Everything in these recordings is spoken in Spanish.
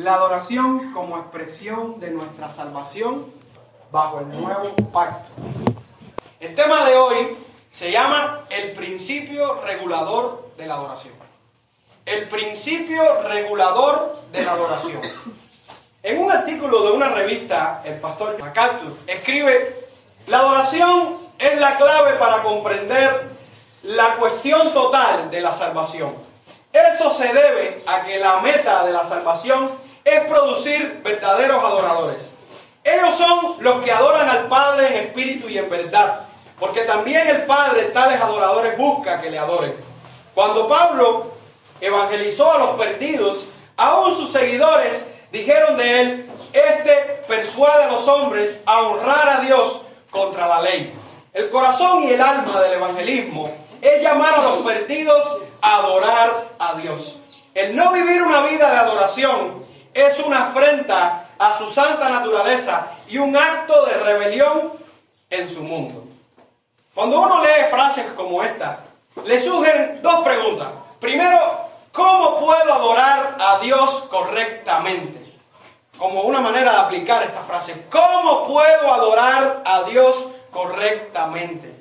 La adoración como expresión de nuestra salvación bajo el nuevo pacto. El tema de hoy se llama el principio regulador de la adoración. El principio regulador de la adoración. En un artículo de una revista, el pastor MacArthur escribe, la adoración es la clave para comprender la cuestión total de la salvación. Eso se debe a que la meta de la salvación es producir verdaderos adoradores. Ellos son los que adoran al Padre en espíritu y en verdad, porque también el Padre tales adoradores busca que le adoren. Cuando Pablo evangelizó a los perdidos, aún sus seguidores dijeron de él, este persuade a los hombres a honrar a Dios contra la ley. El corazón y el alma del evangelismo es llamar a los perdidos a adorar a Dios. El no vivir una vida de adoración es una afrenta a su santa naturaleza y un acto de rebelión en su mundo. Cuando uno lee frases como esta, le surgen dos preguntas. Primero, ¿cómo puedo adorar a Dios correctamente? Como una manera de aplicar esta frase. ¿Cómo puedo adorar a Dios correctamente?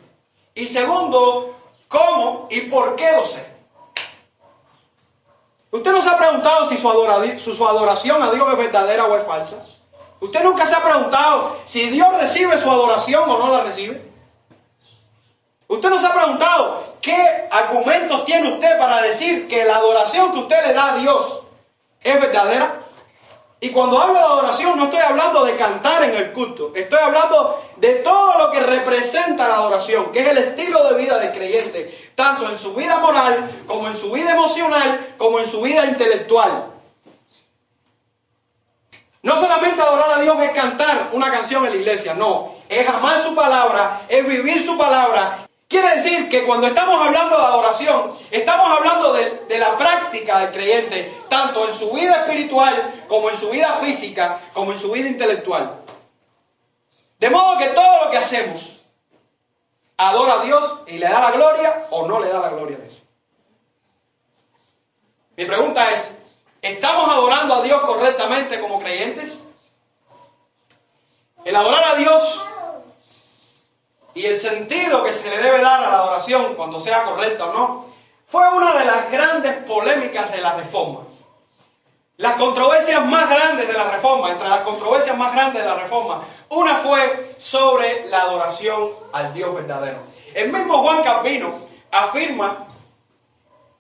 Y segundo, ¿cómo y por qué lo sé? ¿Usted no se ha preguntado si su, adoración a Dios es verdadera o es falsa? ¿Usted nunca se ha preguntado si Dios recibe su adoración o no la recibe? ¿Usted no se ha preguntado qué argumentos tiene usted para decir que la adoración que usted le da a Dios es verdadera? Y cuando hablo de adoración no estoy hablando de cantar en el culto, estoy hablando de todo lo que representa la adoración, que es el estilo de vida del creyente, tanto en su vida moral como en su vida emocional, como en su vida intelectual. No solamente adorar a Dios es cantar una canción en la iglesia, no, es amar su palabra, es vivir su palabra Quiere decir que cuando estamos hablando de adoración, estamos hablando de, la práctica del creyente, tanto en su vida espiritual como en su vida física, como en su vida intelectual. De modo que todo lo que hacemos adora a Dios y le da la gloria o no le da la gloria de eso. Mi pregunta es, ¿estamos adorando a Dios correctamente como creyentes? El adorar a Dios y el sentido que se le debe dar a la adoración, cuando sea correcta o no, fue una de las grandes polémicas de la reforma. Las controversias más grandes de la reforma, entre las controversias más grandes de la reforma, una fue sobre la adoración al Dios verdadero. El mismo Juan Calvino afirma,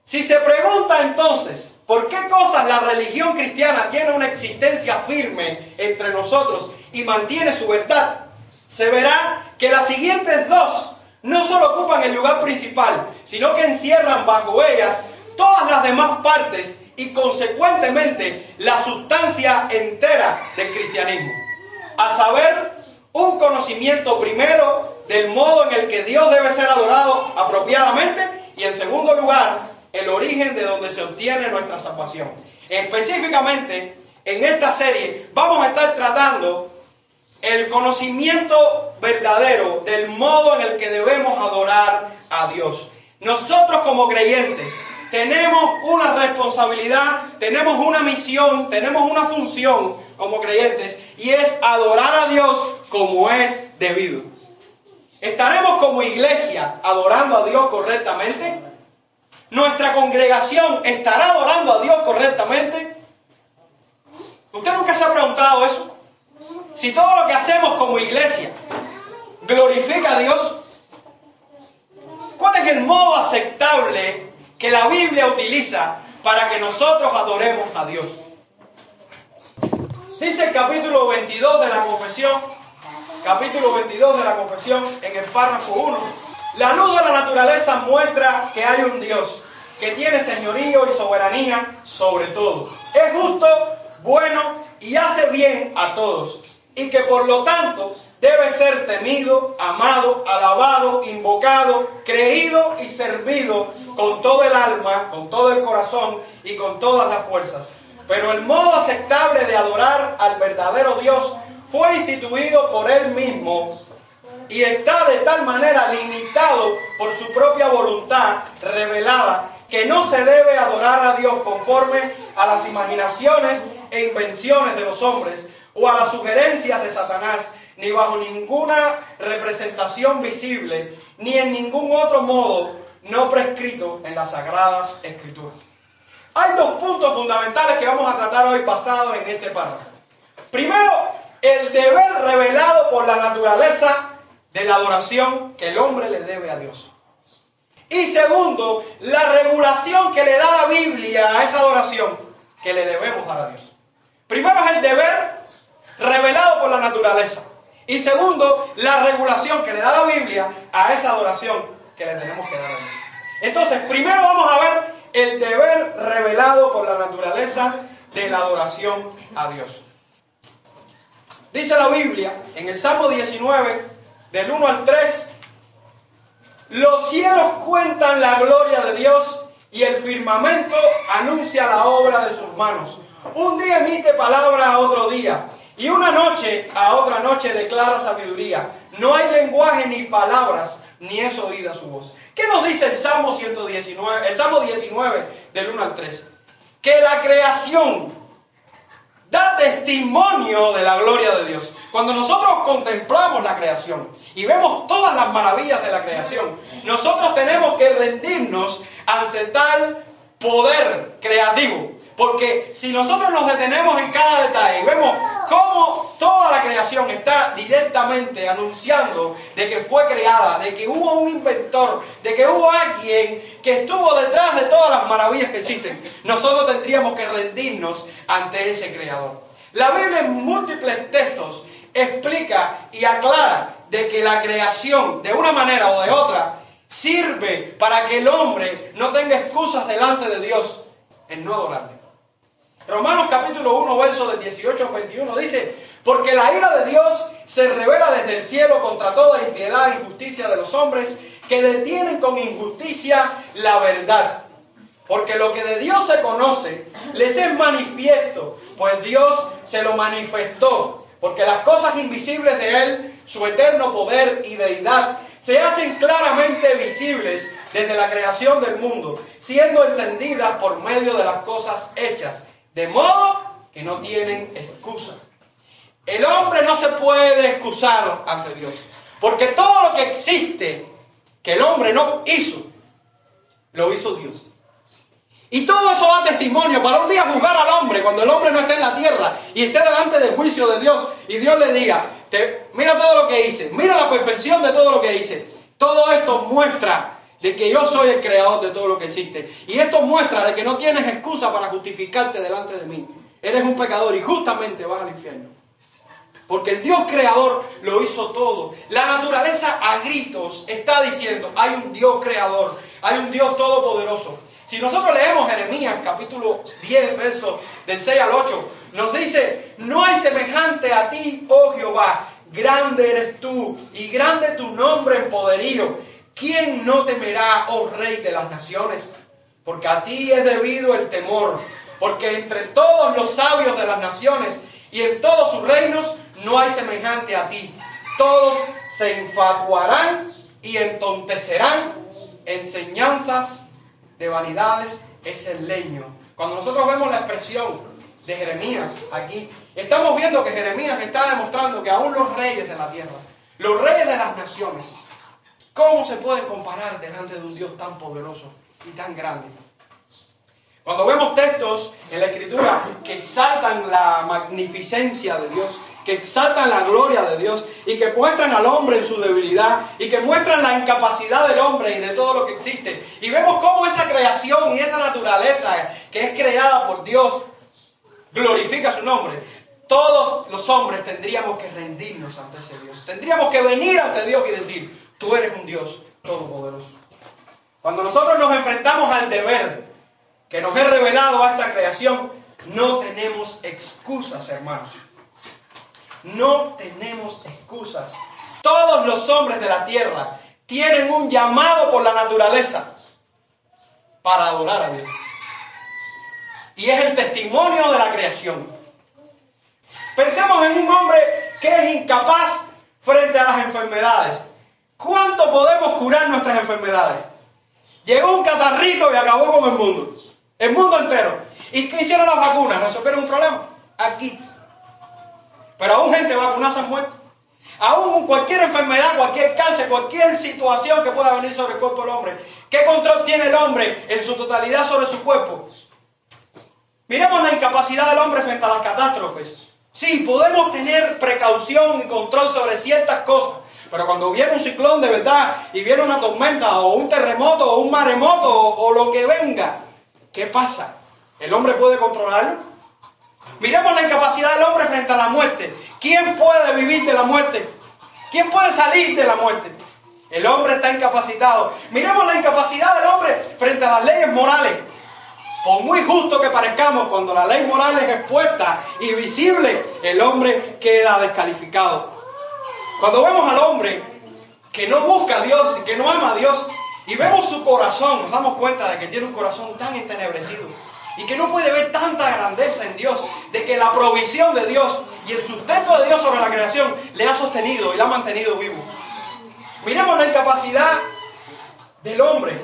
si se pregunta entonces, ¿por qué cosas la religión cristiana tiene una existencia firme entre nosotros y mantiene su verdad? Se verá que las siguientes dos no solo ocupan el lugar principal, sino que encierran bajo ellas todas las demás partes y consecuentemente la sustancia entera del cristianismo. A saber, un conocimiento primero del modo en el que Dios debe ser adorado apropiadamente y en segundo lugar, el origen de donde se obtiene nuestra salvación. Específicamente, en esta serie vamos a estar tratando el conocimiento verdadero del modo en el que debemos adorar a Dios. Nosotros como creyentes tenemos una responsabilidad, tenemos una misión, tenemos una función como creyentes y es adorar a Dios como es debido. ¿Estaremos como iglesia adorando a Dios correctamente? ¿Nuestra congregación estará adorando a Dios correctamente? ¿Usted nunca se ha preguntado eso? Si todo lo que hacemos como iglesia glorifica a Dios, ¿cuál es el modo aceptable que la Biblia utiliza para que nosotros adoremos a Dios? Dice el capítulo 22 de la confesión, capítulo 22 de la confesión, en el párrafo 1, la luz de la naturaleza muestra que hay un Dios que tiene señorío y soberanía sobre todo. Es justo, bueno y hace bien a todos y que por lo tanto debe ser temido, amado, alabado, invocado, creído y servido con todo el alma, con todo el corazón y con todas las fuerzas. Pero el modo aceptable de adorar al verdadero Dios fue instituido por Él mismo y está de tal manera limitado por su propia voluntad revelada que no se debe adorar a Dios conforme a las imaginaciones e invenciones de los hombres o a las sugerencias de Satanás, ni bajo ninguna representación visible, ni en ningún otro modo no prescrito en las sagradas escrituras. Hay dos puntos fundamentales que vamos a tratar hoy basados en este párrafo. Primero, el deber revelado por la naturaleza de la adoración que el hombre le debe a Dios. Y segundo, la regulación que le da la Biblia a esa adoración que le debemos dar a Dios. Primero es el deber revelado por la naturaleza. Y segundo, la regulación que le da la Biblia a esa adoración que le tenemos que dar a Dios. Entonces, primero vamos a ver el deber revelado por la naturaleza de la adoración a Dios. Dice la Biblia en el Salmo 19, del 1 al 3, los cielos cuentan la gloria de Dios y el firmamento anuncia la obra de sus manos. Un día emite palabra a otro día y una noche a otra noche declara sabiduría. No hay lenguaje ni palabras, ni es oída su voz. ¿Qué nos dice el Salmo 119, el Salmo 19 del 1 al 3? Que la creación da testimonio de la gloria de Dios. Cuando nosotros contemplamos la creación y vemos todas las maravillas de la creación, nosotros tenemos que rendirnos ante tal poder creativo. Porque si nosotros nos detenemos en cada detalle y vemos cómo toda la creación está directamente anunciando de que fue creada, de que hubo un inventor, de que hubo alguien que estuvo detrás de todas las maravillas que existen, nosotros tendríamos que rendirnos ante ese creador. La Biblia en múltiples textos explica y aclara de que la creación, de una manera o de otra, sirve para que el hombre no tenga excusas delante de Dios en no adorarle. Romanos capítulo 1, verso del 18 al 21 dice, porque la ira de Dios se revela desde el cielo contra toda impiedad e injusticia de los hombres que detienen con injusticia la verdad. Porque lo que de Dios se conoce les es manifiesto, pues Dios se lo manifestó. Porque las cosas invisibles de Él, su eterno poder y deidad, se hacen claramente visibles desde la creación del mundo, siendo entendidas por medio de las cosas hechas de modo que no tienen excusa. El hombre no se puede excusar ante Dios. Porque todo lo que existe que el hombre no hizo, lo hizo Dios. Y todo eso da testimonio para un día juzgar al hombre cuando el hombre no esté en la tierra y esté delante del juicio de Dios y Dios le diga, mira todo lo que hice, mira la perfección de todo lo que hice. Todo esto muestra de que yo soy el creador de todo lo que existe. Y esto muestra de que no tienes excusa para justificarte delante de mí. Eres un pecador y justamente vas al infierno. Porque el Dios creador lo hizo todo. La naturaleza a gritos está diciendo, hay un Dios creador, hay un Dios todopoderoso. Si nosotros leemos Jeremías capítulo 10, verso del 6 al 8, nos dice, no hay semejante a ti, oh Jehová, grande eres tú y grande tu nombre en poderío ¿Quién no temerá, oh Rey de las naciones? Porque a ti es debido el temor, porque entre todos los sabios de las naciones y en todos sus reinos no hay semejante a ti. Todos se infatuarán y entontecerán enseñanzas de vanidades es el leño. Cuando nosotros vemos la expresión de Jeremías aquí, estamos viendo que Jeremías está demostrando que aún los reyes de la tierra, los reyes de las naciones, ¿Cómo se pueden comparar delante de un Dios tan poderoso y tan grande? Cuando vemos textos en la Escritura que exaltan la magnificencia de Dios, que exaltan la gloria de Dios y que muestran al hombre en su debilidad y que muestran la incapacidad del hombre y de todo lo que existe. Y vemos cómo esa creación y esa naturaleza que es creada por Dios glorifica su nombre. Todos los hombres tendríamos que rendirnos ante ese Dios. Tendríamos que venir ante Dios y decir, Tú eres un Dios todopoderoso. Cuando nosotros nos enfrentamos al deber que nos es revelado a esta creación, no tenemos excusas, hermanos. No tenemos excusas. Todos los hombres de la tierra tienen un llamado por la naturaleza para adorar a Dios. Y es el testimonio de la creación. Pensemos en un hombre que es incapaz frente a las enfermedades. ¿Cuánto podemos curar nuestras enfermedades? Llegó un catarrito y acabó con el mundo. El mundo entero. ¿Y qué hicieron las vacunas? ¿Resolvieron un problema? aquí. Pero aún gente vacunada se muerto. Aún cualquier enfermedad, cualquier cáncer, cualquier situación que pueda venir sobre el cuerpo del hombre. ¿Qué control tiene el hombre en su totalidad sobre su cuerpo? Miremos la incapacidad del hombre frente a las catástrofes. Sí, podemos tener precaución y control sobre ciertas cosas, pero cuando viene un ciclón de verdad y viene una tormenta o un terremoto o un maremoto o lo que venga, ¿qué pasa? ¿El hombre puede controlarlo? Miremos la incapacidad del hombre frente a la muerte. ¿Quién puede vivir de la muerte? ¿Quién puede salir de la muerte? El hombre está incapacitado. Miremos la incapacidad del hombre frente a las leyes morales. Por muy justo que parezcamos, cuando la ley moral es expuesta y visible, el hombre queda descalificado. Cuando vemos al hombre que no busca a Dios y que no ama a Dios, y vemos su corazón, nos damos cuenta de que tiene un corazón tan entenebrecido y que no puede ver tanta grandeza en Dios, de que la provisión de Dios y el sustento de Dios sobre la creación le ha sostenido y le ha mantenido vivo. Miremos la incapacidad del hombre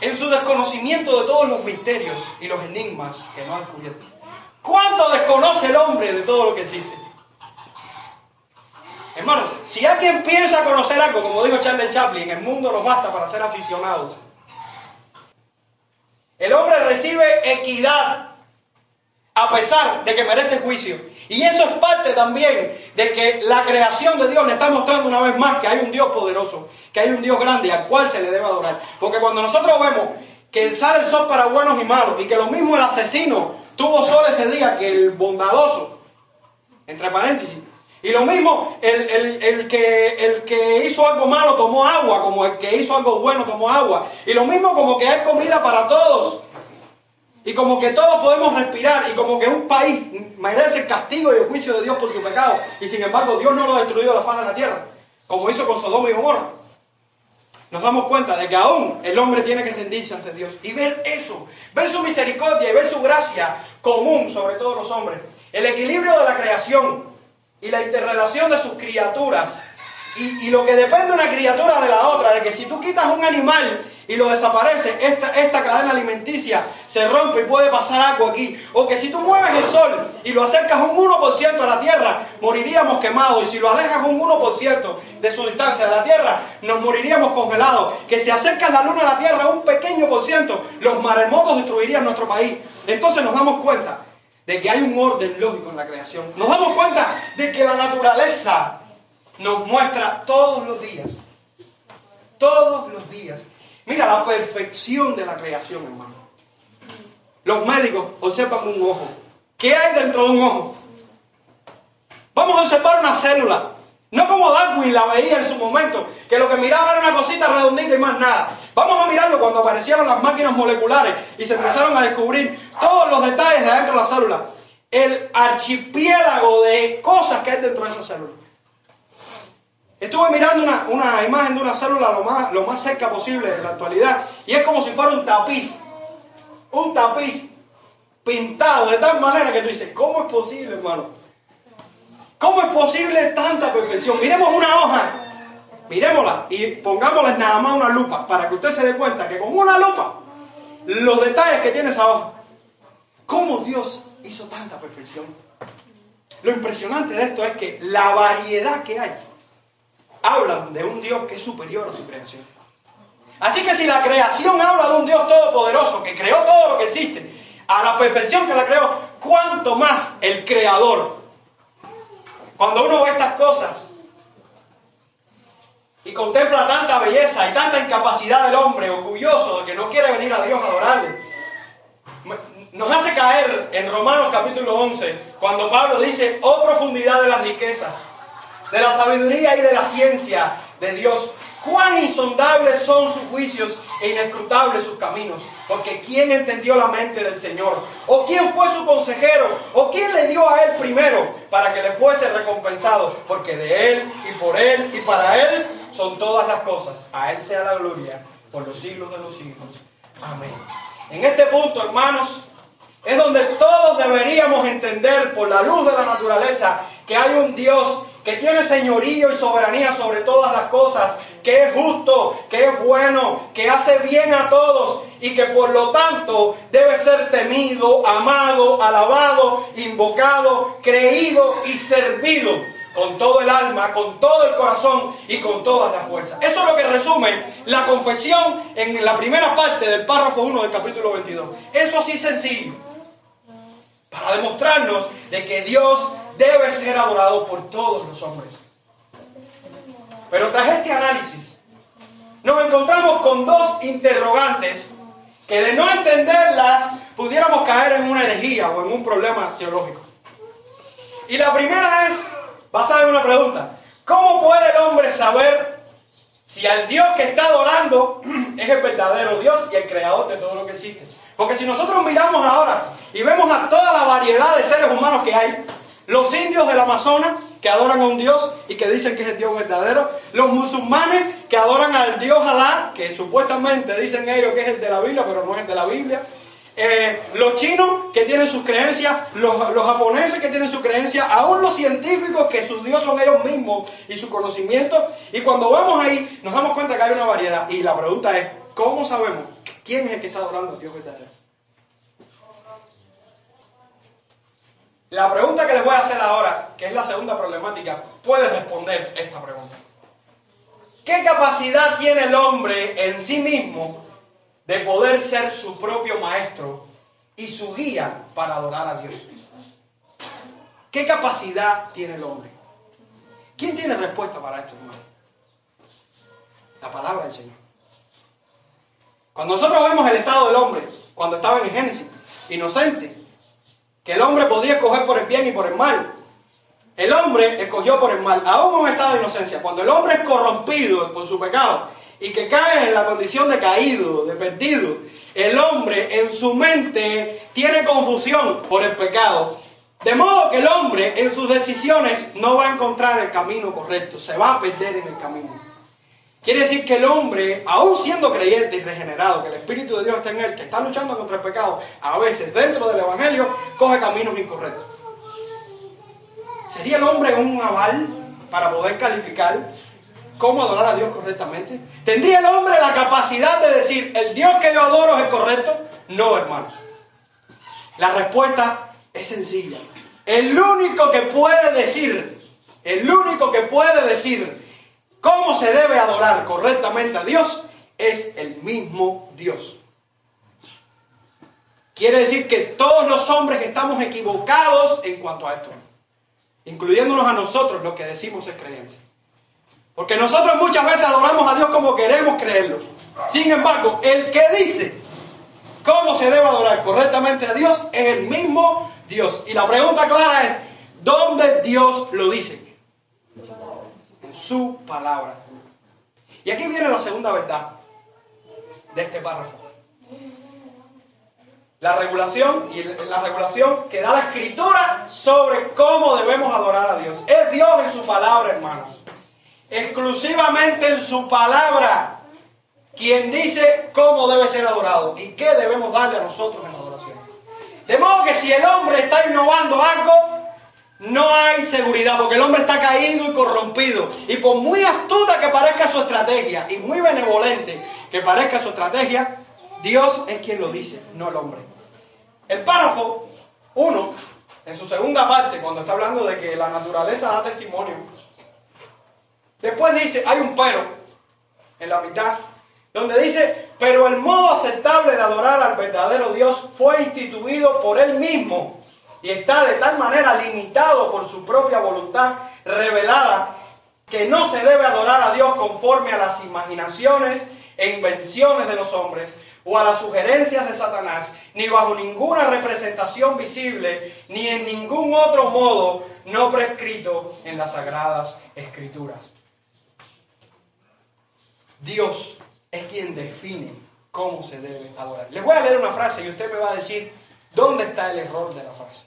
en su desconocimiento de todos los misterios y los enigmas que no ha descubierto. ¿Cuánto desconoce el hombre de todo lo que existe? Hermano, si alguien piensa conocer algo, como dijo Charles Chaplin, el mundo no basta para ser aficionados. El hombre recibe equidad a pesar de que merece juicio. Y eso es parte también de que la creación de Dios le está mostrando una vez más que hay un Dios poderoso, que hay un Dios grande al cual se le debe adorar. Porque cuando nosotros vemos que sale el sol para buenos y malos y que lo mismo el asesino tuvo sol ese día que el bondadoso, entre paréntesis, y lo mismo, el, el, el, que, el que hizo algo malo tomó agua, como el que hizo algo bueno tomó agua. Y lo mismo como que hay comida para todos. Y como que todos podemos respirar. Y como que un país merece el castigo y el juicio de Dios por su pecado. Y sin embargo Dios no lo ha destruido de la faz de la tierra. Como hizo con Sodoma y Gomorra. Nos damos cuenta de que aún el hombre tiene que rendirse ante Dios. Y ver eso. Ver su misericordia y ver su gracia común sobre todos los hombres. El equilibrio de la creación y la interrelación de sus criaturas. Y, lo que depende una criatura de la otra, de que si tú quitas un animal y lo desaparece, esta, esta cadena alimenticia se rompe y puede pasar algo aquí. O que si tú mueves el sol y lo acercas un 1% a la Tierra, moriríamos quemados. Y si lo alejas un 1% de su distancia de la Tierra, nos moriríamos congelados. Que si acercas la luna a la Tierra un pequeño por ciento, los maremotos destruirían nuestro país. Entonces nos damos cuenta de que hay un orden lógico en la creación. Nos damos cuenta de que la naturaleza nos muestra todos los días, todos los días. Mira la perfección de la creación, hermano. Los médicos observan un ojo. ¿Qué hay dentro de un ojo? Vamos a observar una célula. No como Darwin la veía en su momento, que lo que miraba era una cosita redondita y más nada. Vamos a mirarlo cuando aparecieron las máquinas moleculares y se empezaron a descubrir todos los detalles de dentro de la célula. El archipiélago de cosas que hay dentro de esa célula. Estuve mirando una, imagen de una célula lo más, cerca posible de la actualidad y es como si fuera un tapiz. Un tapiz pintado de tal manera que tú dices, ¿cómo es posible, hermano? ¿Cómo es posible tanta perfección? Miremos una hoja, miremosla y pongámosle nada más una lupa para que usted se dé cuenta que con una lupa los detalles que tiene esa hoja. ¿Cómo Dios hizo tanta perfección? Lo impresionante de esto es que la variedad que hay habla de un Dios que es superior a su creación. Así que si la creación habla de un Dios todopoderoso que creó todo lo que existe, a la perfección que la creó, ¿cuánto más el creador cuando uno ve estas cosas y contempla tanta belleza y tanta incapacidad del hombre, orgulloso de que no quiere venir a Dios a adorarle, nos hace caer en Romanos capítulo 11, cuando Pablo dice, oh profundidad de las riquezas, de la sabiduría y de la ciencia de Dios, cuán insondables son sus juicios e inescrutables sus caminos. Porque ¿quién entendió la mente del Señor? ¿O quién fue su consejero? ¿O quién le dio a él primero para que le fuese recompensado? Porque de él y por él y para él son todas las cosas. A él sea la gloria por los siglos de los siglos. Amén. En este punto, hermanos, es donde todos deberíamos entender por la luz de la naturaleza que hay un Dios que tiene señorío y soberanía sobre todas las cosas, que es justo, que es bueno, que hace bien a todos y que por lo tanto debe ser temido, amado, alabado, invocado, creído y servido con todo el alma, con todo el corazón y con todas las fuerzas. Eso es lo que resume la confesión en la primera parte del párrafo 1 del capítulo 22. Eso así sencillo, para demostrarnos de que Dios debe ser adorado por todos los hombres. Pero tras este análisis, nos encontramos con dos interrogantes que de no entenderlas pudiéramos caer en una herejía o en un problema teológico. Y la primera es, basada en una pregunta, ¿cómo puede el hombre saber si al Dios que está adorando es el verdadero Dios y el creador de todo lo que existe? Porque si nosotros miramos ahora y vemos a toda la variedad de seres humanos que hay, los indios del Amazonas que adoran a un Dios y que dicen que es el Dios verdadero, los musulmanes que adoran al Dios Alá, que supuestamente dicen ellos que es el de la Biblia, pero no es el de la Biblia, eh, los chinos que tienen sus creencias, los, japoneses que tienen sus creencias, aún los científicos que sus dios son ellos mismos y su conocimiento. Y cuando vamos ahí nos damos cuenta que hay una variedad. Y la pregunta es, ¿cómo sabemos quién es el que está adorando al Dios verdadero? La pregunta que les voy a hacer ahora, que es la segunda problemática, puede responder esta pregunta. ¿Qué capacidad tiene el hombre en sí mismo de poder ser su propio maestro y su guía para adorar a Dios? ¿Qué capacidad tiene el hombre? ¿Quién tiene respuesta para esto, hermano? La palabra del Señor. Cuando nosotros vemos el estado del hombre, cuando estaba en Génesis, inocente, que el hombre podía escoger por el bien y por el mal. El hombre escogió por el mal, aún en un estado de inocencia. Cuando el hombre es corrompido por su pecado y que cae en la condición de caído, de perdido, el hombre en su mente tiene confusión por el pecado. De modo que el hombre en sus decisiones no va a encontrar el camino correcto, se va a perder en el camino. Quiere decir que el hombre, aún siendo creyente y regenerado, que el Espíritu de Dios está en él, que está luchando contra el pecado, a veces dentro del Evangelio, coge caminos incorrectos. ¿Sería el hombre un aval para poder calificar cómo adorar a Dios correctamente? ¿Tendría el hombre la capacidad de decir, el Dios que yo adoro es correcto? No, hermanos. La respuesta es sencilla. El único que puede decir, el único que puede decir cómo se debe adorar correctamente a Dios es el mismo Dios. Quiere decir que todos los hombres estamos equivocados en cuanto a esto, incluyéndonos a nosotros los que decimos ser creyentes. Porque nosotros muchas veces adoramos a Dios como queremos creerlo. Sin embargo, el que dice cómo se debe adorar correctamente a Dios es el mismo Dios. Y la pregunta clara es, ¿dónde Dios lo dice? Su palabra. Y aquí viene la segunda verdad de este párrafo. La regulación y la regulación que da la escritura sobre cómo debemos adorar a Dios. Es Dios en su palabra, hermanos. Exclusivamente en su palabra quien dice cómo debe ser adorado y qué debemos darle a nosotros en adoración. De modo que si el hombre está innovando algo, no hay seguridad porque el hombre está caído y corrompido. Y por muy astuta que parezca su estrategia y muy benevolente que parezca su estrategia, Dios es quien lo dice, no el hombre. El párrafo 1, en su segunda parte, cuando está hablando de que la naturaleza da testimonio, después dice, hay un pero en la mitad, donde dice, pero el modo aceptable de adorar al verdadero Dios fue instituido por él mismo y está de tal manera limitado por su propia voluntad revelada que no se debe adorar a Dios conforme a las imaginaciones e invenciones de los hombres o a las sugerencias de Satanás, ni bajo ninguna representación visible, ni en ningún otro modo no prescrito en las sagradas escrituras. Dios es quien define cómo se debe adorar. Les voy a leer una frase y usted me va a decir dónde está el error de la frase.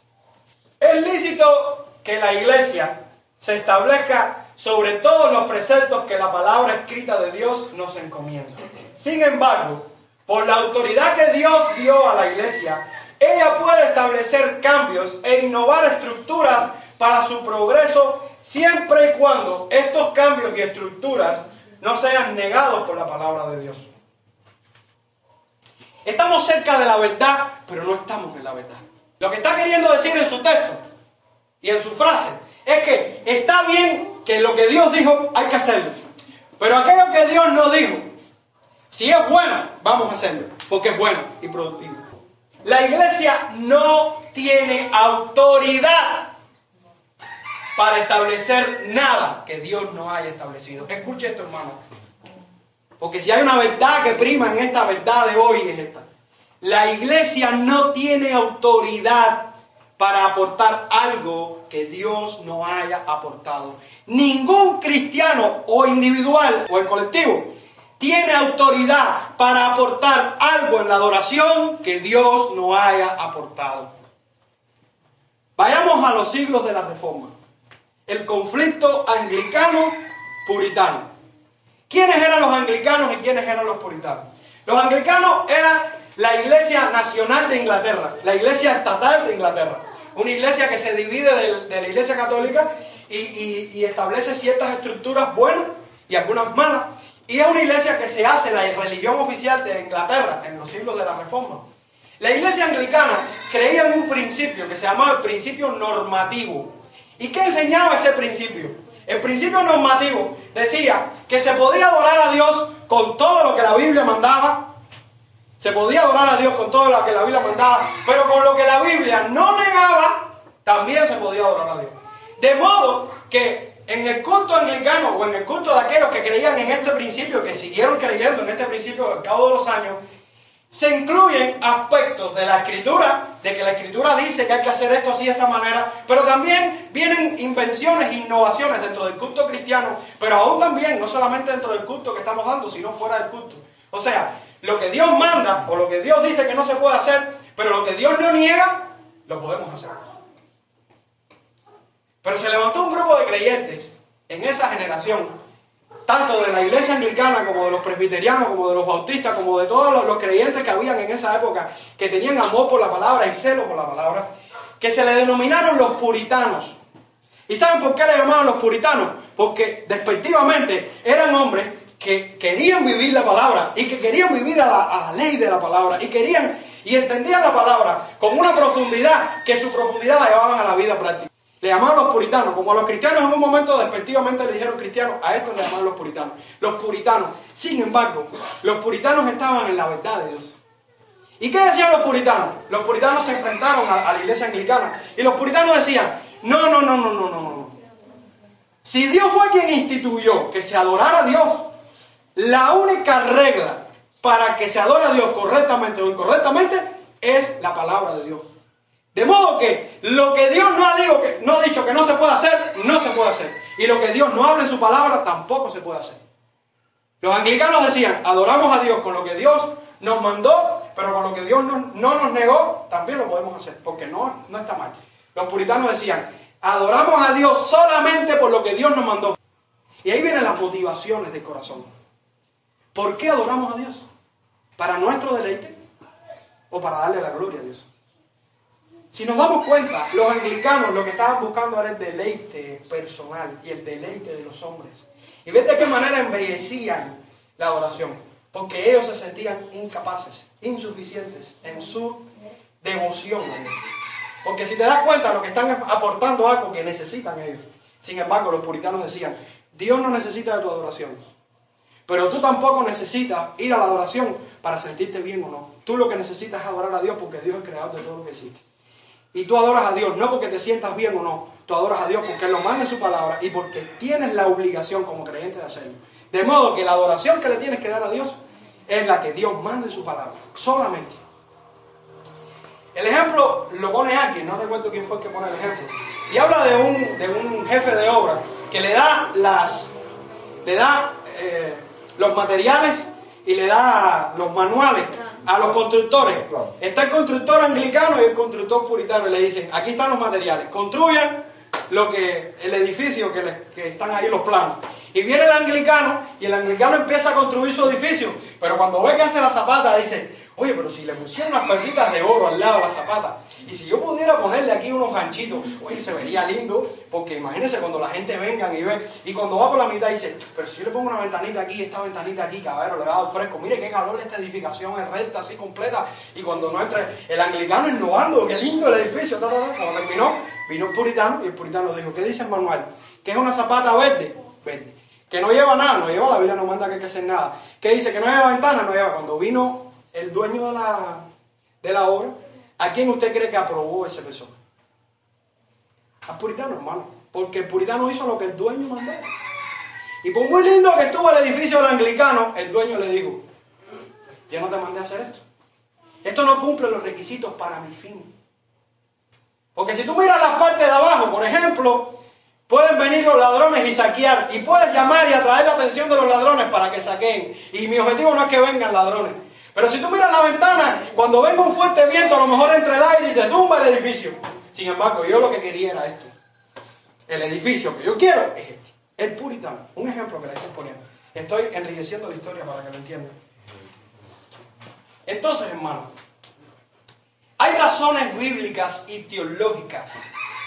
Es lícito que la iglesia se establezca sobre todos los preceptos que la palabra escrita de Dios nos encomienda. Sin embargo, por la autoridad que Dios dio a la iglesia, ella puede establecer cambios e innovar estructuras para su progreso siempre y cuando estos cambios y estructuras no sean negados por la palabra de Dios. Estamos cerca de la verdad, pero no estamos en la verdad. Lo que está queriendo decir en su texto y en su frase es que está bien que lo que Dios dijo hay que hacerlo, pero aquello que Dios no dijo, si es bueno, vamos a hacerlo, porque es bueno y productivo. La iglesia no tiene autoridad para establecer nada que Dios no haya establecido. Escuche esto, hermano. Porque si hay una verdad que prima en esta verdad de hoy es esta. La iglesia no tiene autoridad para aportar algo que Dios no haya aportado. Ningún cristiano o individual o el colectivo tiene autoridad para aportar algo en la adoración que Dios no haya aportado. Vayamos a los siglos de la Reforma. El conflicto anglicano-puritano. ¿Quiénes eran los anglicanos y quiénes eran los puritanos? Los anglicanos eran la Iglesia Nacional de Inglaterra, la Iglesia Estatal de Inglaterra. Una iglesia que se divide de, la Iglesia Católica y establece ciertas estructuras buenas y algunas malas. Y es una iglesia que se hace la religión oficial de Inglaterra en los siglos de la Reforma. La iglesia anglicana creía en un principio que se llamaba el principio normativo. ¿Y qué enseñaba ese principio? El principio normativo decía que se podía adorar a Dios con todo lo que la Biblia mandaba. Se podía adorar a Dios con todo lo que la Biblia mandaba, pero con lo que la Biblia no negaba, también se podía adorar a Dios. De modo que en el culto anglicano o en el culto de aquellos que creían en este principio, que siguieron creyendo en este principio al cabo de los años, se incluyen aspectos de la escritura, de que la escritura dice que hay que hacer esto así de esta manera, pero también vienen invenciones, innovaciones dentro del culto cristiano, pero aún también, no solamente dentro del culto que estamos dando, sino fuera del culto. O sea, lo que Dios manda o lo que Dios dice que no se puede hacer, pero lo que Dios no niega, lo podemos hacer. Pero se levantó un grupo de creyentes en esa generación, tanto de la iglesia anglicana como de los presbiterianos, como de los bautistas, como de todos los, creyentes que habían en esa época, que tenían amor por la palabra y celo por la palabra, que se le denominaron los puritanos. ¿Y saben por qué le llamaban los puritanos? Porque despectivamente eran hombres que querían vivir la palabra y que querían vivir a la, a la ley de la palabra y querían y entendían la palabra con una profundidad que su profundidad la llevaban a la vida práctica. Le llamaban los puritanos, como a los cristianos en un momento despectivamente le dijeron cristianos, a estos le llamaban los puritanos. Los puritanos. Sin embargo, los puritanos estaban en la verdad de Dios. ¿Y qué decían los puritanos? Los puritanos se enfrentaron a, la iglesia anglicana y los puritanos decían, no, no, no, no, no, no, no. Si Dios fue quien instituyó que se adorara a Dios, la única regla para que se adore a Dios correctamente o incorrectamente es la palabra de Dios. De modo que lo que Dios no ha, dicho que, no ha dicho que no se puede hacer, no se puede hacer. Y lo que Dios no habla en su palabra, tampoco se puede hacer. Los anglicanos decían, adoramos a Dios con lo que Dios nos mandó, pero con lo que Dios no, nos negó, también lo podemos hacer, porque no, no está mal. Los puritanos decían, adoramos a Dios solamente por lo que Dios nos mandó. Y ahí vienen las motivaciones del corazón. ¿Por qué adoramos a Dios? ¿Para nuestro deleite? ¿O para darle la gloria a Dios? Si nos damos cuenta, los anglicanos lo que estaban buscando era el deleite personal y el deleite de los hombres. Y ves de qué manera embellecían la adoración. Porque ellos se sentían incapaces, insuficientes en su devoción a Dios. Porque si te das cuenta, lo que están aportando algo que necesitan ellos. Sin embargo, los puritanos decían, Dios no necesita de tu adoración. Pero tú tampoco necesitas ir a la adoración para sentirte bien o no. Tú lo que necesitas es adorar a Dios porque Dios es creador de todo lo que existe. Y tú adoras a Dios no porque te sientas bien o no, tú adoras a Dios porque Él lo manda en su palabra y porque tienes la obligación como creyente de hacerlo. De modo que la adoración que le tienes que dar a Dios es la que Dios manda en su palabra, solamente. El ejemplo lo pone alguien, no recuerdo quién fue el que pone el ejemplo, y habla de un, de un jefe de obra que le da, las, le da eh, los materiales y le da los manuales a los constructores. Está el constructor anglicano y el constructor puritano y le dicen, aquí están los materiales, construyan lo que, el edificio que, que están ahí los planos. Y viene el anglicano y el anglicano empieza a construir su edificio, pero cuando ve que hace la zapata dice, Oye, pero si le pusieran unas perlitas de oro al lado de la zapata, y si yo pudiera ponerle aquí unos ganchitos, oye, se vería lindo, porque imagínense cuando la gente venga y ve, y cuando va por la mitad dice, pero si yo le pongo una ventanita aquí, esta ventanita aquí, caballero, le da fresco, mire qué calor esta edificación es recta, así completa, y cuando no entra el anglicano innovando, qué lindo el edificio, ta, ta, cuando terminó, vino el puritano, y el puritano dijo, ¿qué dice el manual? ¿Que es una zapata verde? Verde. Que no lleva nada, no lleva la Biblia, no manda que hay que hacer nada. ¿Qué dice? Que no lleva ventana, no lleva. Cuando vino el dueño de la, de la obra, ¿a quién usted cree que aprobó ese persona? Al puritano, hermano. Porque el puritano hizo lo que el dueño mandó. Y por muy lindo que estuvo el edificio del anglicano, el dueño le dijo, yo no te mandé a hacer esto. Esto no cumple los requisitos para mi fin. Porque si tú miras la parte de abajo, por ejemplo, pueden venir los ladrones y saquear. Y puedes llamar y atraer la atención de los ladrones para que saquen. Y mi objetivo no es que vengan ladrones. Pero si tú miras la ventana, cuando venga un fuerte viento, a lo mejor entra el aire y te tumba el edificio. Sin embargo, yo lo que quería era esto. El edificio que yo quiero es este. El puritano. Un ejemplo que le estoy poniendo. Estoy enriqueciendo la historia para que lo entiendan. Entonces, hermano, hay razones bíblicas y teológicas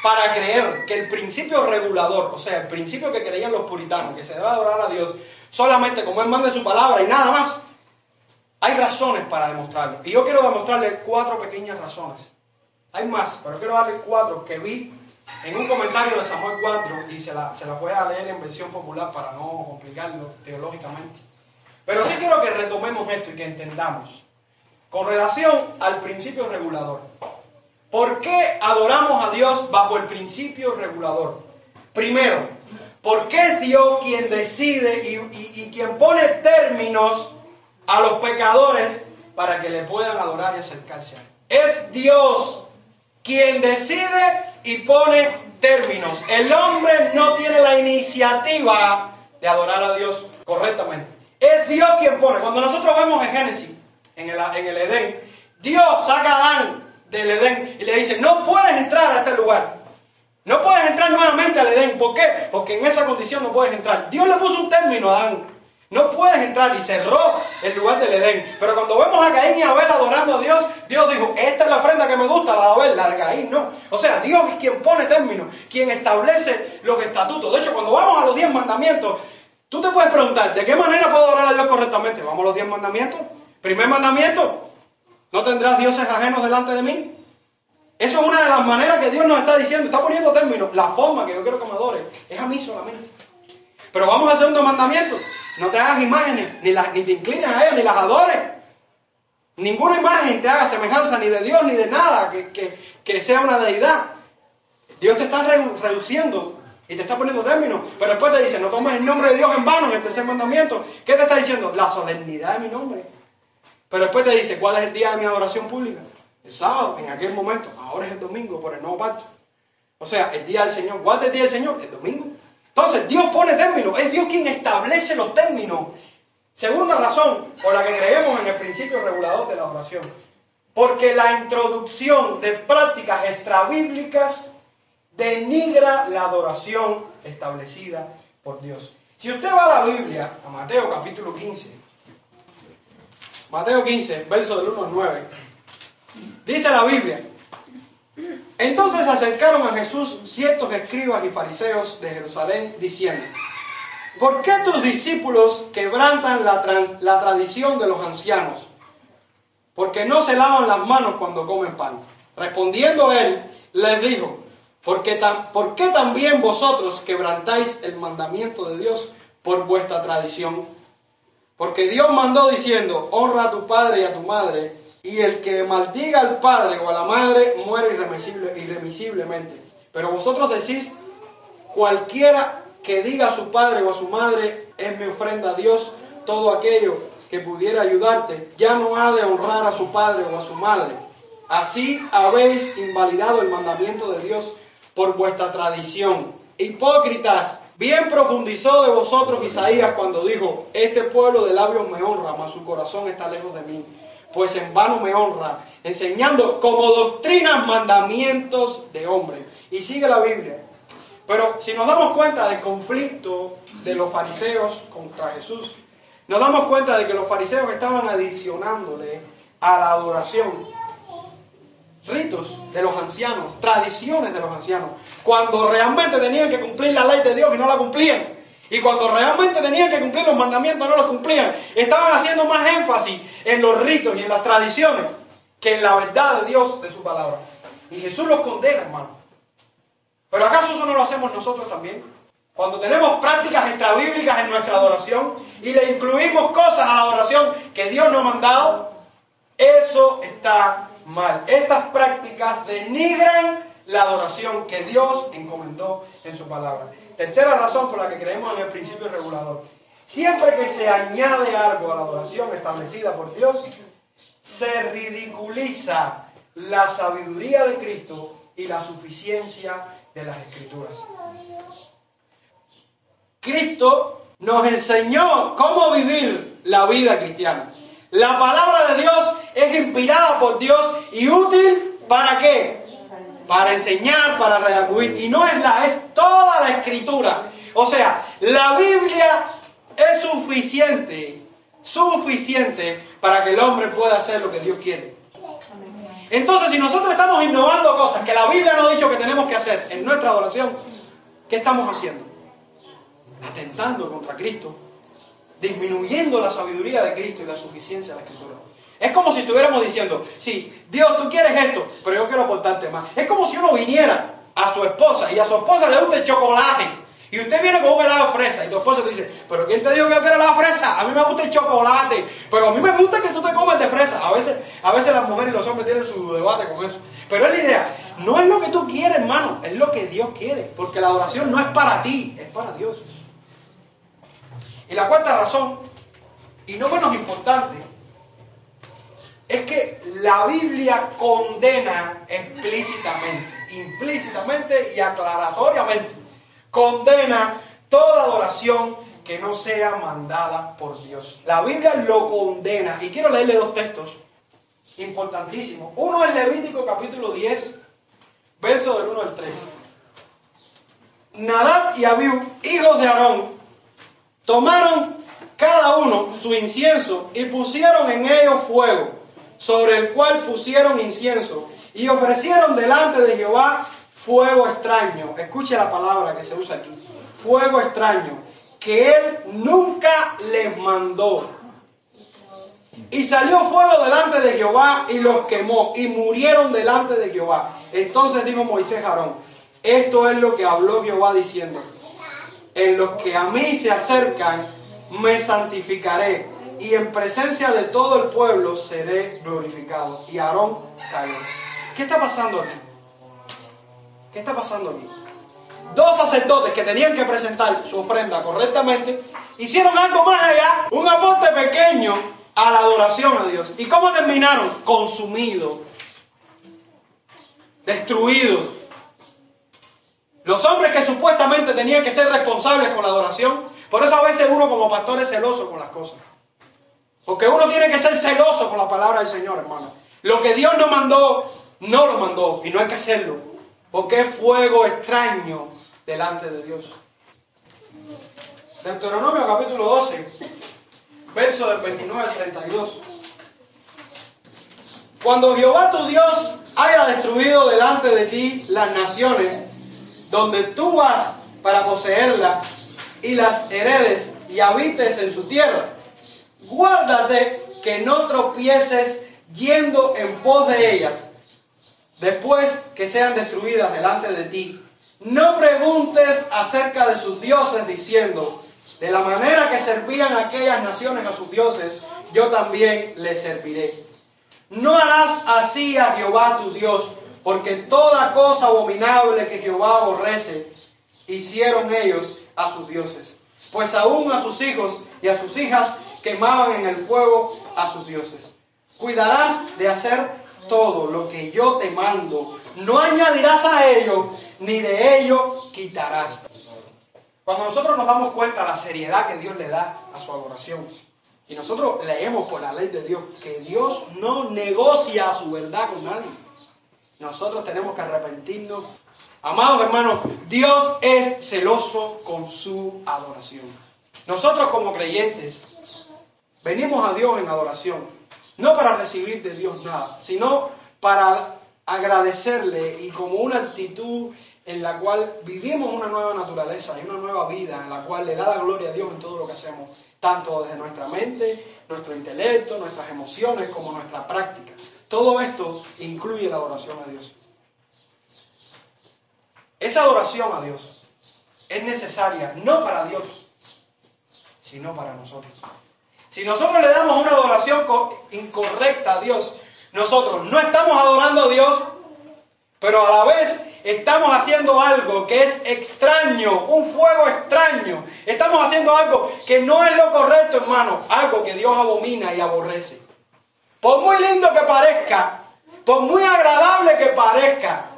para creer que el principio regulador, o sea, el principio que creían los puritanos, que se debe adorar a Dios solamente como Él manda su palabra y nada más, hay razones para demostrarlo. Y yo quiero demostrarle cuatro pequeñas razones. Hay más, pero quiero darle cuatro que vi en un comentario de Samuel 4 y se las se la voy a leer en versión popular para no complicarlo teológicamente. Pero sí quiero que retomemos esto y que entendamos. Con relación al principio regulador. ¿Por qué adoramos a Dios bajo el principio regulador? Primero, porque es Dios quien decide y, y, y quien pone términos a los pecadores para que le puedan adorar y acercarse a Él. Es Dios quien decide y pone términos. El hombre no tiene la iniciativa de adorar a Dios correctamente. Es Dios quien pone. Cuando nosotros vemos en Génesis, en el, en el Edén, Dios saca a Adán del Edén y le dice, no puedes entrar a este lugar. No puedes entrar nuevamente al Edén. ¿Por qué? Porque en esa condición no puedes entrar. Dios le puso un término a Adán. No puedes entrar y cerró el lugar del Edén. Pero cuando vemos a Caín y a Abel adorando a Dios, Dios dijo, esta es la ofrenda que me gusta, la de Abel, la de Caín no. O sea, Dios es quien pone términos, quien establece los estatutos. De hecho, cuando vamos a los diez mandamientos, tú te puedes preguntar, ¿de qué manera puedo adorar a Dios correctamente? Vamos a los diez mandamientos. Primer mandamiento, no tendrás dioses ajenos delante de mí. Eso es una de las maneras que Dios nos está diciendo, está poniendo términos. La forma que yo quiero que me adore es a mí solamente. Pero vamos al segundo mandamiento. No te hagas imágenes, ni, las, ni te inclines a ellas, ni las adores. Ninguna imagen te haga semejanza ni de Dios ni de nada que, que, que sea una deidad. Dios te está reduciendo y te está poniendo términos. Pero después te dice, no tomes el nombre de Dios en vano en el tercer mandamiento. ¿Qué te está diciendo? La solemnidad de mi nombre. Pero después te dice, ¿cuál es el día de mi adoración pública? El sábado, en aquel momento. Ahora es el domingo por el nuevo pacto. O sea, el día del Señor. ¿Cuál es el día del Señor? El domingo. Entonces, Dios pone términos, es Dios quien establece los términos. Segunda razón por la que creemos en el principio regulador de la oración. Porque la introducción de prácticas extrabíblicas denigra la adoración establecida por Dios. Si usted va a la Biblia, a Mateo capítulo 15, Mateo 15, verso del 1 al 9, dice la Biblia, entonces acercaron a Jesús ciertos escribas y fariseos de Jerusalén diciendo, ¿por qué tus discípulos quebrantan la, tradición de los ancianos? Porque no se lavan las manos cuando comen pan. Respondiendo él, les dijo, ¿por qué, ¿por qué también vosotros quebrantáis el mandamiento de Dios por vuestra tradición? Porque Dios mandó diciendo, honra a tu padre y a tu madre, y el que maldiga al padre o a la madre muere irremisible, irremisiblemente. Pero vosotros decís, cualquiera que diga a su padre o a su madre es mi ofrenda a Dios, todo aquello que pudiera ayudarte, ya no ha de honrar a su padre o a su madre. Así habéis invalidado el mandamiento de Dios por vuestra tradición. Hipócritas, bien profundizó de vosotros Isaías cuando dijo, este pueblo de labios me honra, mas su corazón está lejos de mí pues en vano me honra, enseñando como doctrinas mandamientos de hombre. Y sigue la Biblia. Pero si nos damos cuenta del conflicto de los fariseos contra Jesús, nos damos cuenta de que los fariseos estaban adicionándole a la adoración. Ritos de los ancianos, tradiciones de los ancianos, cuando realmente tenían que cumplir la ley de Dios y no la cumplían. Y cuando realmente tenían que cumplir los mandamientos no los cumplían. Estaban haciendo más énfasis en los ritos y en las tradiciones que en la verdad de Dios, de su palabra. Y Jesús los condena, hermano. Pero ¿acaso eso no lo hacemos nosotros también? Cuando tenemos prácticas extrabíblicas en nuestra adoración y le incluimos cosas a la adoración que Dios nos ha mandado, eso está mal. Estas prácticas denigran la adoración que Dios encomendó en su palabra. Tercera razón por la que creemos en el principio regulador. Siempre que se añade algo a la adoración establecida por Dios, se ridiculiza la sabiduría de Cristo y la suficiencia de las escrituras. Cristo nos enseñó cómo vivir la vida cristiana. La palabra de Dios es inspirada por Dios y útil para qué? Para enseñar, para redacuir. Y no es la, es toda la escritura. O sea, la Biblia es suficiente, suficiente para que el hombre pueda hacer lo que Dios quiere. Entonces, si nosotros estamos innovando cosas que la Biblia nos ha dicho que tenemos que hacer en nuestra adoración, ¿qué estamos haciendo? Atentando contra Cristo, disminuyendo la sabiduría de Cristo y la suficiencia de la Escritura. Es como si estuviéramos diciendo, sí, Dios, tú quieres esto, pero yo quiero aportarte más. Es como si uno viniera a su esposa y a su esposa le gusta el chocolate y usted viene con un helado de fresa y tu esposa te dice, pero ¿quién te dijo que yo quiero helado de fresa? A mí me gusta el chocolate, pero a mí me gusta que tú te comas de fresa. A veces, a veces las mujeres y los hombres tienen su debate con eso. Pero es la idea, no es lo que tú quieres, hermano, es lo que Dios quiere, porque la adoración no es para ti, es para Dios. Y la cuarta razón, y no menos importante, es que la Biblia condena explícitamente, implícitamente y aclaratoriamente condena toda adoración que no sea mandada por Dios. La Biblia lo condena. Y quiero leerle dos textos importantísimos. Uno es Levítico capítulo 10, verso del 1 al 3. Nadab y Abiú, hijos de Aarón, tomaron cada uno su incienso y pusieron en ellos fuego, sobre el cual pusieron incienso, y ofrecieron delante de Jehová fuego extraño, escuche la palabra que se usa aquí, fuego extraño, que él nunca les mandó. Y salió fuego delante de Jehová y los quemó y murieron delante de Jehová. Entonces dijo Moisés Aarón, esto es lo que habló Jehová diciendo, en los que a mí se acercan me santificaré y en presencia de todo el pueblo seré glorificado. Y Aarón cayó. ¿Qué está pasando aquí? ¿Qué está pasando aquí? Dos sacerdotes que tenían que presentar su ofrenda correctamente, hicieron algo más allá, un aporte pequeño a la adoración a Dios. ¿Y cómo terminaron? Consumidos, destruidos. Los hombres que supuestamente tenían que ser responsables con la adoración, por eso a veces uno como pastor es celoso con las cosas. Porque uno tiene que ser celoso con la palabra del Señor, hermano. Lo que Dios no mandó, no lo mandó y no hay que hacerlo porque es fuego extraño delante de Dios. Deuteronomio capítulo 12, verso del 29 al 32. Cuando Jehová tu Dios haya destruido delante de ti las naciones donde tú vas para poseerlas y las heredes y habites en su tierra, guárdate que no tropieces yendo en pos de ellas después que sean destruidas delante de ti, no preguntes acerca de sus dioses diciendo, de la manera que servían aquellas naciones a sus dioses, yo también les serviré. No harás así a Jehová tu Dios, porque toda cosa abominable que Jehová aborrece, hicieron ellos a sus dioses. Pues aún a sus hijos y a sus hijas quemaban en el fuego a sus dioses. Cuidarás de hacer todo lo que yo te mando, no añadirás a ello, ni de ello quitarás. Cuando nosotros nos damos cuenta de la seriedad que Dios le da a su adoración, y nosotros leemos por la ley de Dios que Dios no negocia su verdad con nadie, nosotros tenemos que arrepentirnos. Amados hermanos, Dios es celoso con su adoración. Nosotros como creyentes venimos a Dios en adoración no para recibir de Dios nada, sino para agradecerle y como una actitud en la cual vivimos una nueva naturaleza y una nueva vida en la cual le da la gloria a Dios en todo lo que hacemos, tanto desde nuestra mente, nuestro intelecto, nuestras emociones como nuestra práctica. Todo esto incluye la adoración a Dios. Esa adoración a Dios es necesaria no para Dios, sino para nosotros. Si nosotros le damos una adoración incorrecta a Dios, nosotros no estamos adorando a Dios, pero a la vez estamos haciendo algo que es extraño, un fuego extraño. Estamos haciendo algo que no es lo correcto, hermano, algo que Dios abomina y aborrece. Por muy lindo que parezca, por muy agradable que parezca,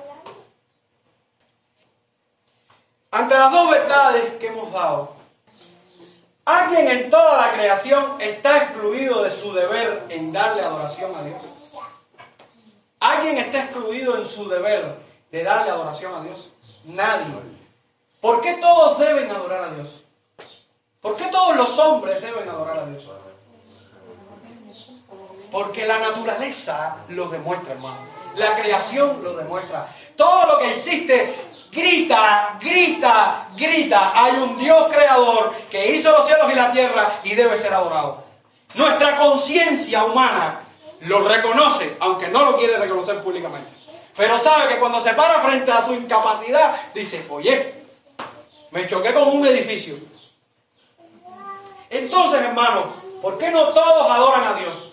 ante las dos verdades que hemos dado, alguien en toda la creación está excluido de su deber en darle adoración a Dios. Alguien está excluido en su deber de darle adoración a Dios. Nadie. ¿Por qué todos deben adorar a Dios? ¿Por qué todos los hombres deben adorar a Dios? Porque la naturaleza lo demuestra, hermano. La creación lo demuestra. Todo lo que existe grita, grita, grita. Hay un Dios creador que hizo los cielos y la tierra y debe ser adorado. Nuestra conciencia humana lo reconoce, aunque no lo quiere reconocer públicamente. Pero sabe que cuando se para frente a su incapacidad, dice, oye, me choqué con un edificio. Entonces, hermano, ¿por qué no todos adoran a Dios?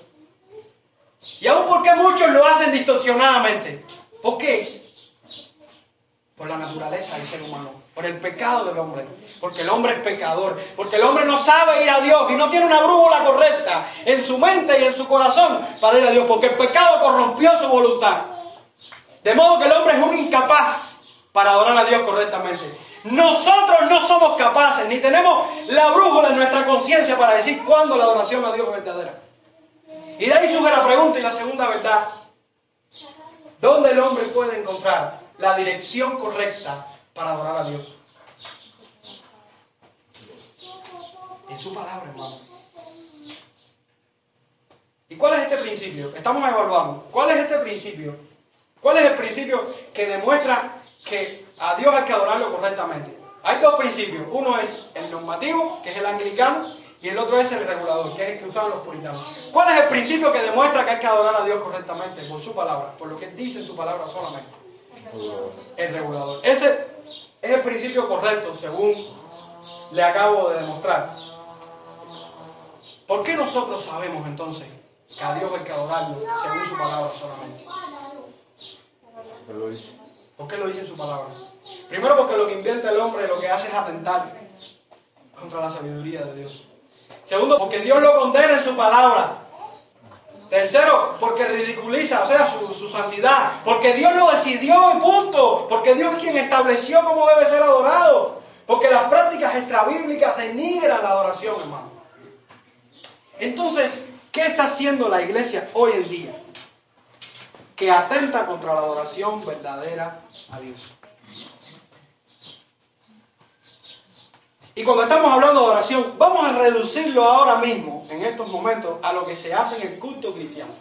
Y aún porque muchos lo hacen distorsionadamente. ¿Por qué? Por la naturaleza del ser humano, por el pecado del hombre, porque el hombre es pecador, porque el hombre no sabe ir a Dios y no tiene una brújula correcta en su mente y en su corazón para ir a Dios, porque el pecado corrompió su voluntad. De modo que el hombre es un incapaz para adorar a Dios correctamente. Nosotros no somos capaces, ni tenemos la brújula en nuestra conciencia para decir cuándo la adoración a Dios es verdadera. Y de ahí surge la pregunta y la segunda verdad. ¿Dónde el hombre puede encontrar la dirección correcta para adorar a Dios? En su palabra, hermano. ¿Y cuál es este principio? Estamos evaluando. ¿Cuál es este principio? ¿Cuál es el principio que demuestra que a Dios hay que adorarlo correctamente? Hay dos principios. Uno es el normativo, que es el anglicano, y el otro es el regulador, que es el que usaban los puritanos. ¿Cuál es el principio que demuestra que hay que adorar a Dios correctamente? Por su palabra, por lo que dice en su palabra solamente. El regulador. Ese es el principio correcto, según le acabo de demostrar. ¿Por qué nosotros sabemos entonces que a Dios hay que adorarlo según su palabra solamente? ¿Por qué lo dice en su palabra? Primero porque lo que inventa el hombre lo que hace es atentar contra la sabiduría de Dios. Segundo, porque Dios lo condena en su palabra. Tercero, porque ridiculiza, o sea, su, su, santidad. Porque Dios lo decidió y punto. Porque Dios es quien estableció cómo debe ser adorado. Porque las prácticas extrabíblicas denigran la adoración, hermano. Entonces, ¿qué está haciendo la iglesia hoy en día? que atenta contra la adoración verdadera a Dios. Y cuando estamos hablando de adoración, vamos a reducirlo ahora mismo, en estos momentos, a lo que se hace en el culto cristiano.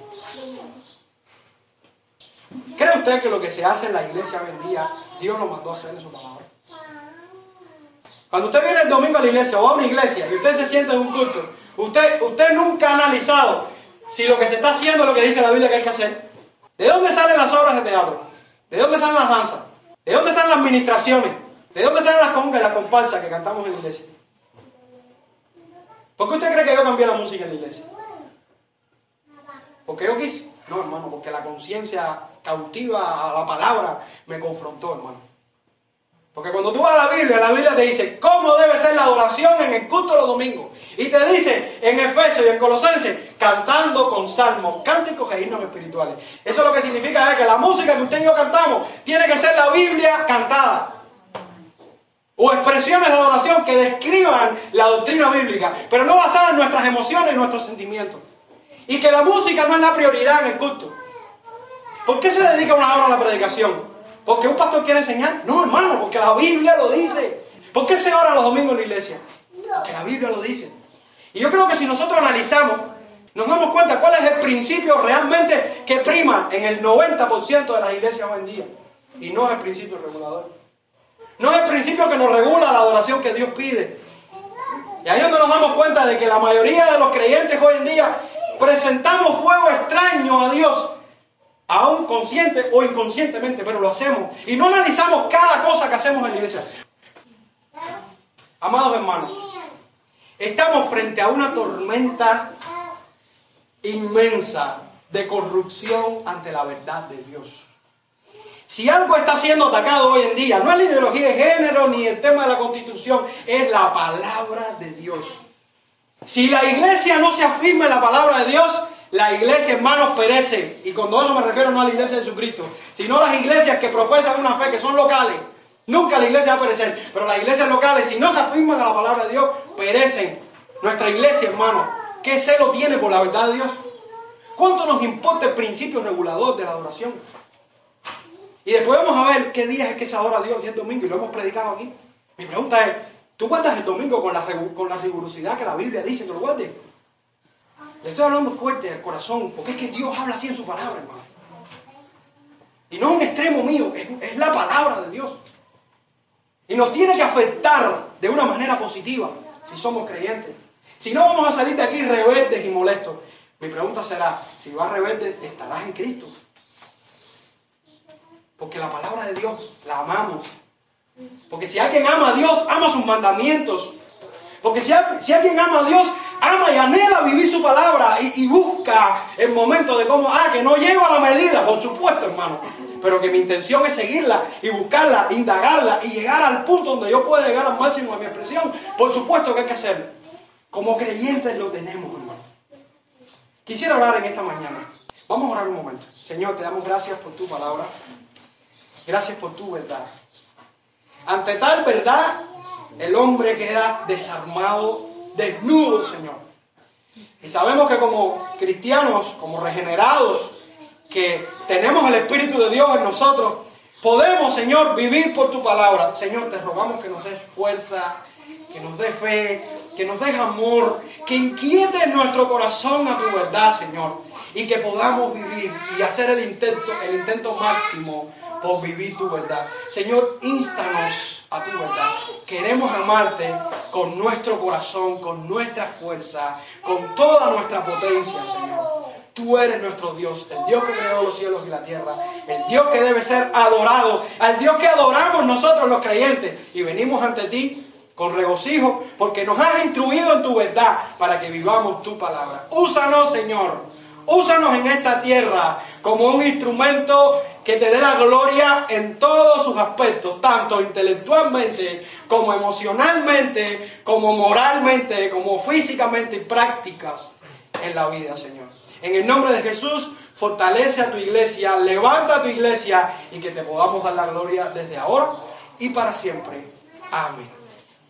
¿Cree usted que lo que se hace en la iglesia hoy Dios lo mandó a hacer en su palabra? Cuando usted viene el domingo a la iglesia o a una iglesia y usted se siente en un culto, usted, usted nunca ha analizado si lo que se está haciendo es lo que dice la Biblia que hay que hacer. ¿De dónde salen las obras de teatro? ¿De dónde salen las danzas? ¿De dónde salen las administraciones? ¿De dónde salen las congas y las comparsas que cantamos en la iglesia? ¿Por qué usted cree que yo cambié la música en la iglesia? ¿Porque yo quise? No, hermano, porque la conciencia cautiva a la palabra me confrontó, hermano. Porque cuando tú vas a la Biblia, la Biblia te dice cómo debe ser la adoración en el culto de los domingos. Y te dice en Efesios y en Colosenses, cantando con salmos, cánticos e himnos espirituales. Eso lo que significa es que la música que usted y yo cantamos tiene que ser la Biblia cantada. O expresiones de adoración que describan la doctrina bíblica, pero no basadas en nuestras emociones y nuestros sentimientos. Y que la música no es la prioridad en el culto. ¿Por qué se dedica una hora a la predicación? ¿Porque un pastor quiere enseñar? No, hermano, porque la Biblia lo dice. ¿Por qué se ora los domingos en la iglesia? Porque la Biblia lo dice. Y yo creo que si nosotros analizamos Nos damos cuenta cuál es el principio realmente que prima en el 90% de las iglesias hoy en día. Y no es el principio regulador. No es el principio que nos regula la adoración que Dios pide. Y ahí es donde nos damos cuenta de que la mayoría de los creyentes hoy en día presentamos fuego extraño a Dios, aún consciente o inconscientemente, pero lo hacemos. Y no analizamos cada cosa que hacemos en la iglesia. Amados hermanos, estamos frente a una tormenta inmensa de corrupción ante la verdad de Dios. Si algo está siendo atacado hoy en día, no es la ideología de género ni el tema de la constitución, es la palabra de Dios. Si la iglesia no se afirma en la palabra de Dios, la iglesia, hermanos, perece. Y con eso me refiero no a la iglesia de Jesucristo, sino a las iglesias que profesan una fe, que son locales. Nunca la iglesia va a perecer, pero las iglesias locales, si no se afirman en la palabra de Dios, perecen. Nuestra iglesia, hermano, ¿qué celo tiene por la verdad de Dios? ¿Cuánto nos importa el principio regulador de la adoración? Y después vamos a ver qué días es que se adora a Dios y es domingo, y lo hemos predicado aquí. Mi pregunta es, ¿tú guardas el domingo con la, con la rigurosidad que la Biblia dice que lo guardes? Le estoy hablando fuerte al corazón, porque es que Dios habla así en su palabra, hermano. Y no es un extremo mío, es, es la palabra de Dios. Y nos tiene que afectar de una manera positiva si somos creyentes. Si no, vamos a salir de aquí rebeldes y molestos. Mi pregunta será, si vas rebelde, ¿estarás en Cristo? Porque la palabra de Dios la amamos. Porque si alguien ama a Dios, ama sus mandamientos. Porque si, alguien ama a Dios, ama y anhela vivir su palabra y, busca el momento de cómo, ah, que no llego a la medida, por supuesto, hermano. Pero que mi intención es seguirla y buscarla, indagarla y llegar al punto donde yo pueda llegar al máximo de mi expresión. Por supuesto que hay que hacerlo. Como creyentes lo tenemos, hermano. Quisiera orar en esta mañana. Vamos a orar un momento. Señor, te damos gracias por tu palabra. Gracias por tu verdad. Ante tal verdad, el hombre queda desarmado, desnudo, Señor. Y sabemos que como cristianos, como regenerados, que tenemos el Espíritu de Dios en nosotros, podemos, Señor, vivir por tu palabra. Señor, te rogamos que nos des fuerza, que nos des fe, que nos des amor, que inquiete nuestro corazón a tu verdad, Señor, y que podamos vivir y hacer el intento, el intento máximo por vivir tu verdad. Señor, instanos a tu verdad. Queremos amarte con nuestro corazón, con nuestra fuerza, con toda nuestra potencia, Señor. Tú eres nuestro Dios, el Dios que creó los cielos y la tierra, el Dios que debe ser adorado, al Dios que adoramos nosotros los creyentes. Y venimos ante ti con regocijo porque nos has instruido en tu verdad para que vivamos tu palabra. Úsanos, Señor. Úsanos en esta tierra como un instrumento que te dé la gloria en todos sus aspectos, tanto intelectualmente como emocionalmente, como moralmente, como físicamente y prácticas en la vida, Señor. En el nombre de Jesús, fortalece a tu iglesia, levanta a tu iglesia y que te podamos dar la gloria desde ahora y para siempre. Amén.